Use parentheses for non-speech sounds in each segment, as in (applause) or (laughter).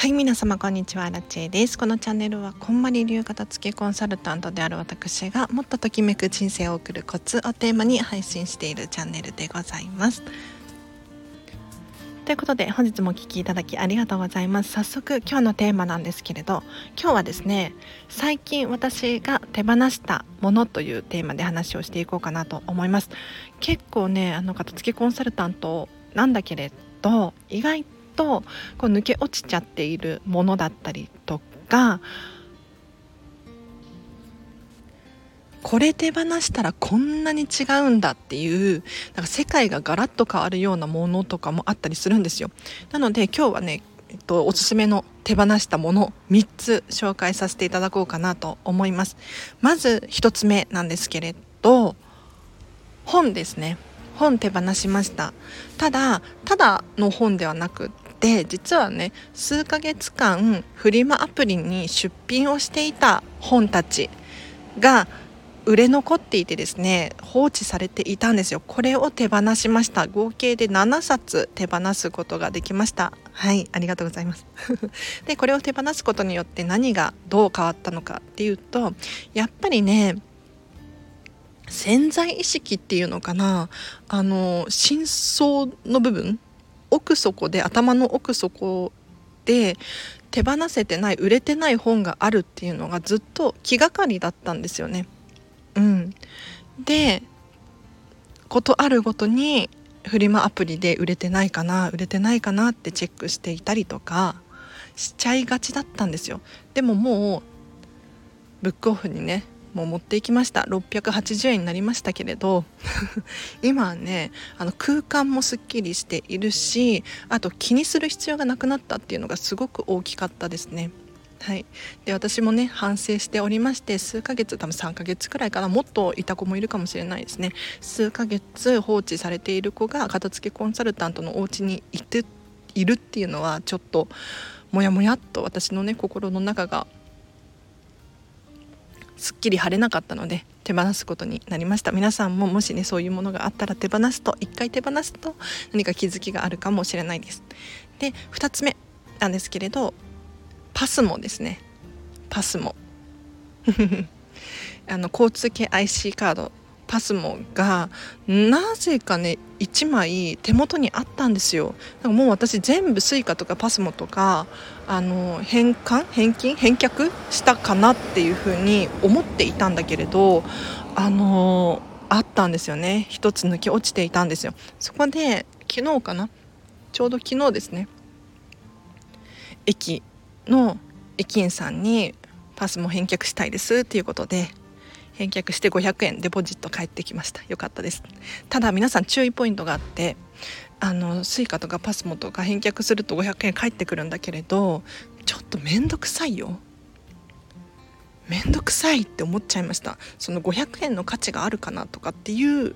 はい皆様こんにちはラチェです。このチャンネルはこんまり流片付けコンサルタントである私がもっとときめく人生を送るコツをテーマに配信しているチャンネルでございます。ということで本日もお聴きいただきありがとうございます。早速今日のテーマなんですけれど今日はですね最近私が手放したものというテーマで話をしていこうかなと思います。結構ねあの片付けコンサルタントなんだけれど意外ととこう抜け落ちちゃっているものだったりとかこれ手放したらこんなに違うんだっていうなんか世界がガラッと変わるようなものとかもあったりするんですよ。なので今日はね、えっと、おすすめの手放したもの3つ紹介させていただこうかなと思います。まず1つ目なんですけれど本ですね。本手放しました。ただただの本ではなくで実はね数ヶ月間フリマアプリに出品をしていた本たちが売れ残っていてですね放置されていたんですよ。これを手放しました。合計で7冊手放すことができました。はいありがとうございます。(laughs) でこれを手放すことによって何がどう変わったのかっていうとやっぱりね潜在意識っていうのかな。あの真相の部分奥底で頭の奥底で手放せてない売れてない本があるっていうのがずっと気がかりだったんですよね。うん、でことあるごとにフリマアプリで売れてないかな売れてないかなってチェックしていたりとかしちゃいがちだったんですよ。でももうブックオフにねもう持っていきました。680円になりましたけれど (laughs) 今はねあの空間もすっきりしているしあと気にする必要がなくなったっていうのがすごく大きかったですね。はい、で私もね反省しておりまして数ヶ月多分3ヶ月くらいかな。もっといた子もいるかもしれないですね。数ヶ月放置されている子が片付けコンサルタントのお家にいているっていうのはちょっともやもやっと私のね心の中がすっきり晴れなかったので手放すことになりました。皆さんももしねそういうものがあったら手放すと一回手放すと何か気づきがあるかもしれないです。で2つ目なんですけれどパスもですね。パスも。(laughs) あの交通系 IC カードパスモがなぜかね1枚手元にあったんですよ。だからもう私全部 Suica とかパスモとかあの返還返金返却したかなっていうふうに思っていたんだけれどあのあったんですよね。一つ抜け落ちていたんですよ。そこで昨日かな？ちょうど昨日ですね。駅の駅員さんにパスも返却したいですっていうことで返却して500円デポジット返ってきました。よかったです。ただ皆さん注意ポイントがあってあの Suica とかパスモとか返却すると500円返ってくるんだけれどちょっと面倒くさいよ。面倒くさいって思っちゃいました。その500円の価値があるかなとかっていう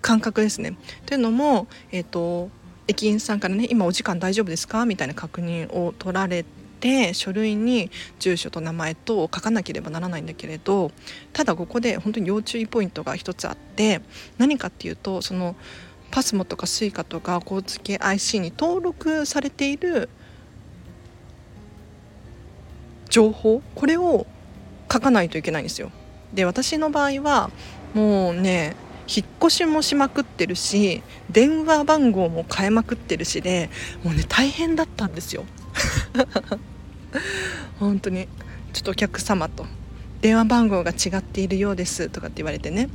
感覚ですね。というのもえっ、ー、と駅員さんからね今お時間大丈夫ですか？みたいな確認を取られて書類に住所と名前と書かなければならないんだけれどただここで本当に要注意ポイントが一つあって何かっていうとそのパスモとか Suica とか交通系 IC に登録されている情報これを書かないといけないんですよ。で私の場合はもうね引っ越しもしまくってるし電話番号も変えまくってるしでもうね大変だったんですよ。(laughs) 本当に。ちょっとお客様と。電話番号が違っているようです。とかって言われてね。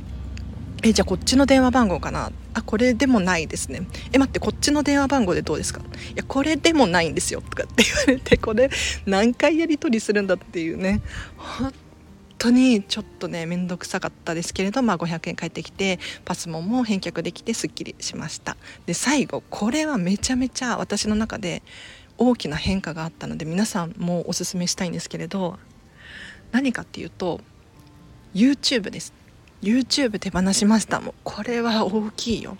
えじゃあこっちの電話番号かな。あこれでもないですね。え待ってこっちの電話番号でどうですか？いやこれでもないんですよ。とかって言われてこれ何回やり取りするんだっていうね。本当にちょっとね面倒くさかったですけれど、まあ、500円返ってきてパスモンも返却できてすっきりしました。で最後これはめちゃめちゃ私の中で大きな変化があったので皆さんもおすすめしたいんですけれど何かっていうと YouTube です。YouTube 手放しました。もうこれは大きいよ。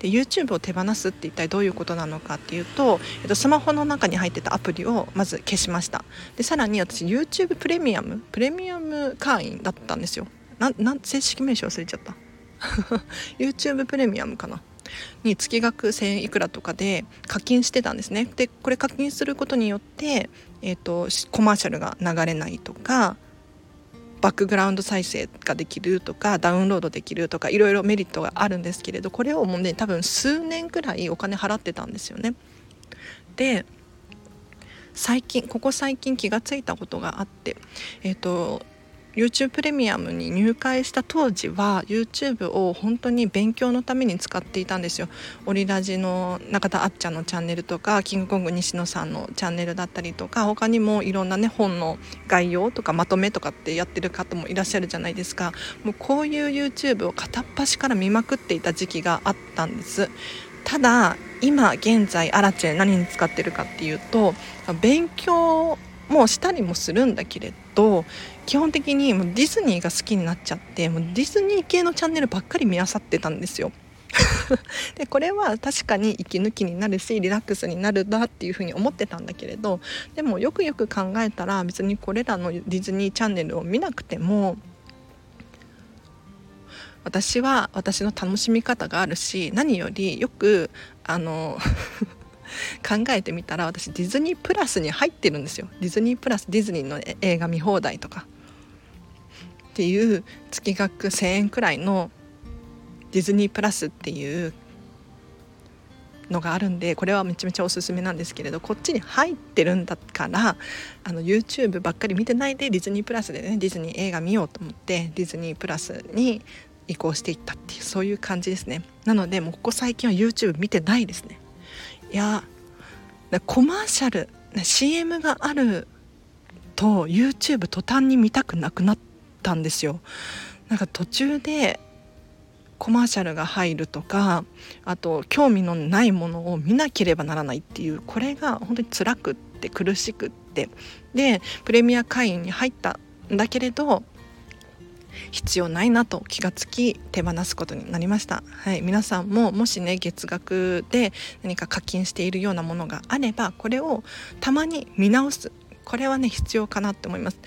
で YouTube を手放すって一体どういうことなのかっていうと、えっと、スマホの中に入ってたアプリをまず消しました。でさらに私 YouTube プレミアムプレミアム会員だったんですよ。なな正式名称忘れちゃった。(laughs) YouTube プレミアムかな。に月額1,000いくらとかで課金してたんですね。でこれ課金することによって、えーと、コマーシャルが流れないとかバックグラウンド再生ができるとかダウンロードできるとかいろいろメリットがあるんですけれどこれをもうね多分数年くらいお金払ってたんですよね。で最近ここ最近気がついたことがあってえっ、ー、と YouTube プレミアムに入会した当時は YouTube を本当に勉強のために使っていたんですよ。オリラジの中田あっちゃんのチャンネルとかキングコング西野さんのチャンネルだったりとか他にもいろんなね本の概要とかまとめとかってやってる方もいらっしゃるじゃないですか。もうこういう YouTube を片っ端から見まくっていた時期があったんです。ただ今現在アラチェ何に使ってるかっていうと勉強もしたりもするんだけれど基本的にもうディズニーが好きになっちゃってもうディズニー系のチャンネルばっかり見あさってたんですよ。(laughs) でこれは確かに息抜きになるしリラックスになるなっていうふうに思ってたんだけれどでもよくよく考えたら別にこれらのディズニーチャンネルを見なくても私は私の楽しみ方があるし何よりよくあの考えてみたら私ディズニープラスに入ってるんですよ。ディズニープラスディズニーの映画見放題とか。っていう月額1,000円くらいのディズニープラスっていうのがあるんでこれはめちゃめちゃおすすめなんですけれどこっちに入ってるんだからあの YouTube ばっかり見てないでディズニープラスでねディズニー映画見ようと思ってディズニープラスに移行していったっていうそういう感じですね。なのでもうここ最近は YouTube 見てないですね。やコマーシャル CM があると YouTube 途端に見たくなくなったんですよ。なんか途中でコマーシャルが入るとかあと興味のないものを見なければならないっていうこれが本当に辛くって苦しくって。でプレミア会員に入ったんだけれど必要ないなと気がつき手放すことになりました、はい、皆さんももしね月額で何か課金しているようなものがあればこれをたまに見直す。これはね必要かなって思います。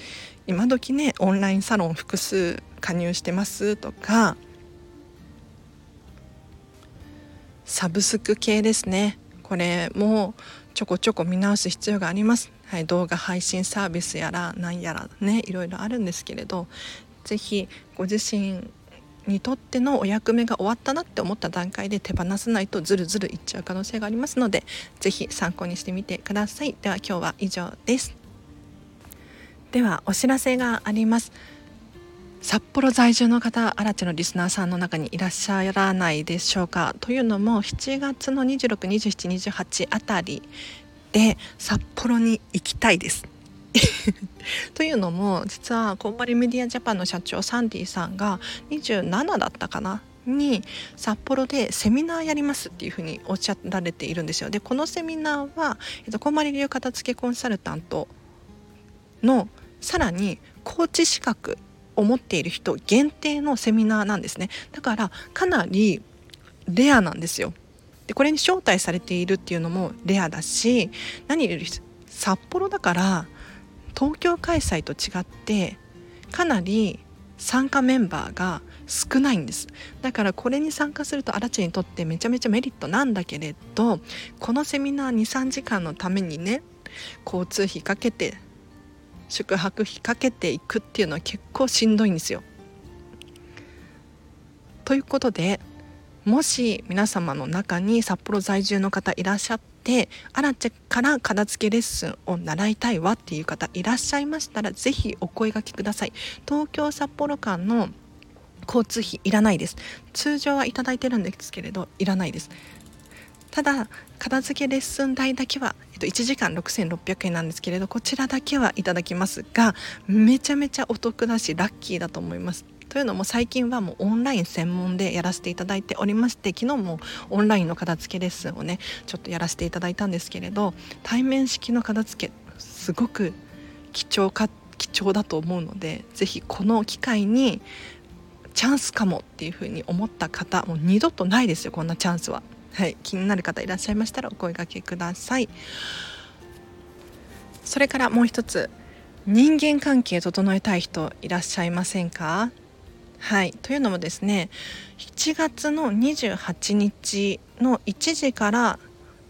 今時ねオンラインサロン複数加入してますとかサブスク系ですね。これもちょこちょこ見直す必要があります、はい、動画配信サービスやら何やらねいろいろあるんですけれどぜひご自身にとってのお役目が終わったなって思った段階で手放さないとズルズルいっちゃう可能性がありますのでぜひ参考にしてみてください。では今日は以上です。ではお知らせがあります。札幌在住の方アラチのリスナーさんの中にいらっしゃらないでしょうかというのも7月の262728あたりで札幌に行きたいです。というのも実はこんまりメディアジャパンの社長サンディさんが27だったかな？に札幌でセミナーやりますっていうふうにおっしゃられているんですよ。でこのセミナーは、えっと、こんまり流片付けコンサルタントのさらにコーチ資格を持っている人限定のセミナーなんですね。だからかなりレアなんですよ。でこれに招待されているっていうのもレアだし何より札幌だから東京開催と違ってかなり参加メンバーが少ないんですだからこれに参加すると荒地にとってめちゃめちゃメリットなんだけれどこのセミナー23時間のためにね交通費かけて宿泊費かけていくっていうのは結構しんどいんですよ。ということでもし皆様の中に札幌在住の方いらっしゃってでアラチェから片付けレッスンを習いたいわっていう方いらっしゃいましたら是非お声がけください。東京札幌間の交通費いらないです。通常はいただいてるんですけれどいらないです。ただ片付けレッスン代だけは、えっと、1時間6600円なんですけれどこちらだけはいただきますがめちゃめちゃお得だしラッキーだと思いますというのも最近はもうオンライン専門でやらせていただいておりまして昨日もオンラインの片付けレッスンをねちょっとやらせていただいたんですけれど対面式の片付けすごく貴重か貴重だと思うので是非この機会にチャンスかもっていうふうに思った方もう二度とないですよこんなチャンスは。はい、気になる方いらっしゃいましたらお声がけください。それからもう一つ人間関係整えたい人いらっしゃいませんか？はいというのもですね7月の28日の1時から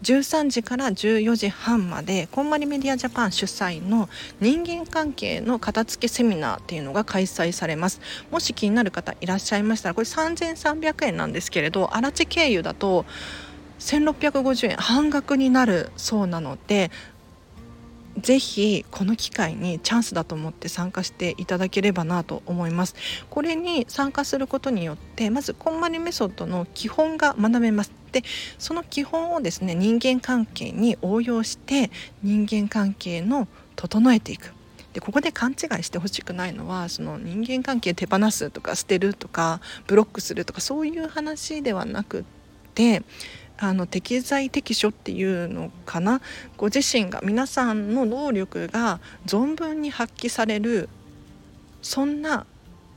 13時から14時半までこんまりメディアジャパン主催の人間関係の片付けセミナーっていうのが開催されます。もし気になる方いらっしゃいましたらこれ3300円なんですけれど荒地経由だと1650円半額になるそうなのでぜひこの機会にチャンスだと思って参加していただければなと思います。これに参加することによってまずこんまりメソッドの基本が学べます。でその基本をですね人間関係に応用して人間関係の整えていく。でここで勘違いしてほしくないのはその人間関係手放すとか捨てるとかブロックするとかそういう話ではなくってあの適材適所っていうのかな。ご自身が皆さんの能力が存分に発揮されるそんな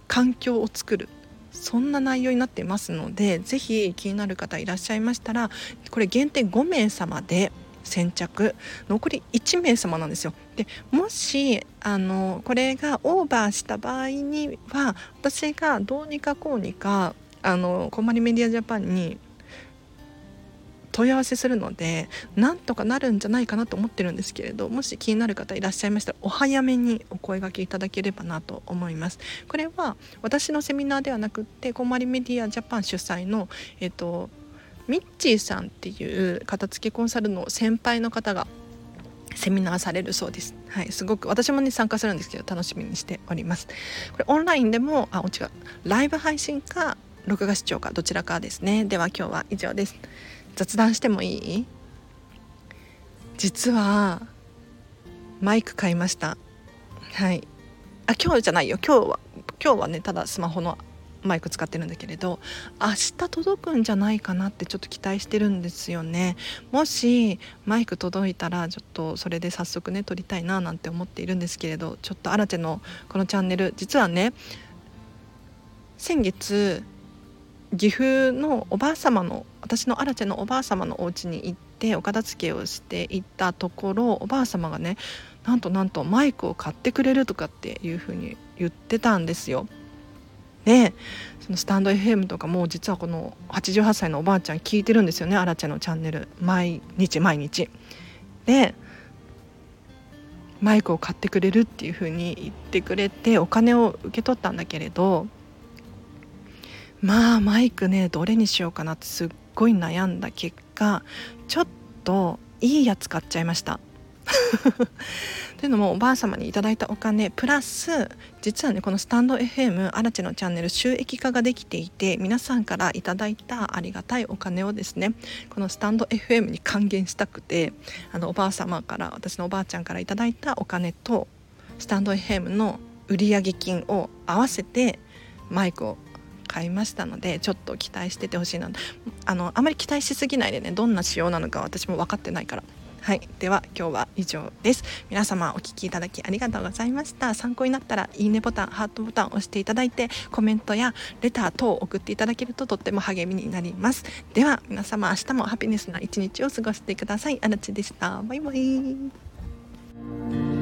環境を作る。そんな内容になってますので是非気になる方いらっしゃいましたらこれ限定5名様で先着残り1名様なんですよ。でもしあのこれがオーバーした場合には私がどうにかこうにかあのコマリメディアジャパンに問い合わせするのでなんとかなるんじゃないかなと思ってるんですけれどもし気になる方いらっしゃいましたらお早めにお声がけいただければなと思いますこれは私のセミナーではなくってこまりメディアジャパン主催のえっとミッチーさんっていう片付けコンサルの先輩の方がセミナーされるそうです。はい、すごく私もね参加するんですけど楽しみにしております。これオンラインでもあ違うライブ配信か録画視聴かどちらかですね。では今日は以上です。雑談してもいい？実はマイク買いました。はい。あ今日じゃないよ。今日は今日はねただスマホのマイク使ってるんだけれど明日届くんじゃないかなってちょっと期待してるんですよね。もしマイク届いたらちょっとそれで早速ね撮りたいななんて思っているんですけれどちょっとアラチェのこのチャンネル実はね先月岐阜のおばあ様の私のアラチェのおばあ様のお家に行ってお片付けをしていったところおばあ様がねなんとなんとマイクを買ってくれるとかっていう風に言ってたんですよ。でそのスタンド FM とかも実はこの88歳のおばあちゃん聞いてるんですよねアラチェのチャンネル毎日毎日。でマイクを買ってくれるっていう風に言ってくれてお金を受け取ったんだけれどまあマイクねどれにしようかなってすっごい悩んだ結果ちょっといいやつ買っちゃいました。(laughs) というのもおばあ様にいただいたお金プラス実はねこのスタンド FM アラチェのチャンネル収益化ができていて皆さんからいただいたありがたいお金をですねこのスタンド FM に還元したくてあのおばあ様から私のおばあちゃんからいただいたお金とスタンド FM の売上金を合わせてマイクを買いましたのでちょっと期待しててほしいなあのあまり期待しすぎないでねどんな仕様なのか私も分かってないから。はい。では今日は以上です。皆様お聴きいただきありがとうございました。参考になったらいいねボタンハートボタンを押していただいてコメントやレター等を送っていただけるととっても励みになります。では皆様明日もハピネスな一日を過ごしてください。あらちでした。バイバイ。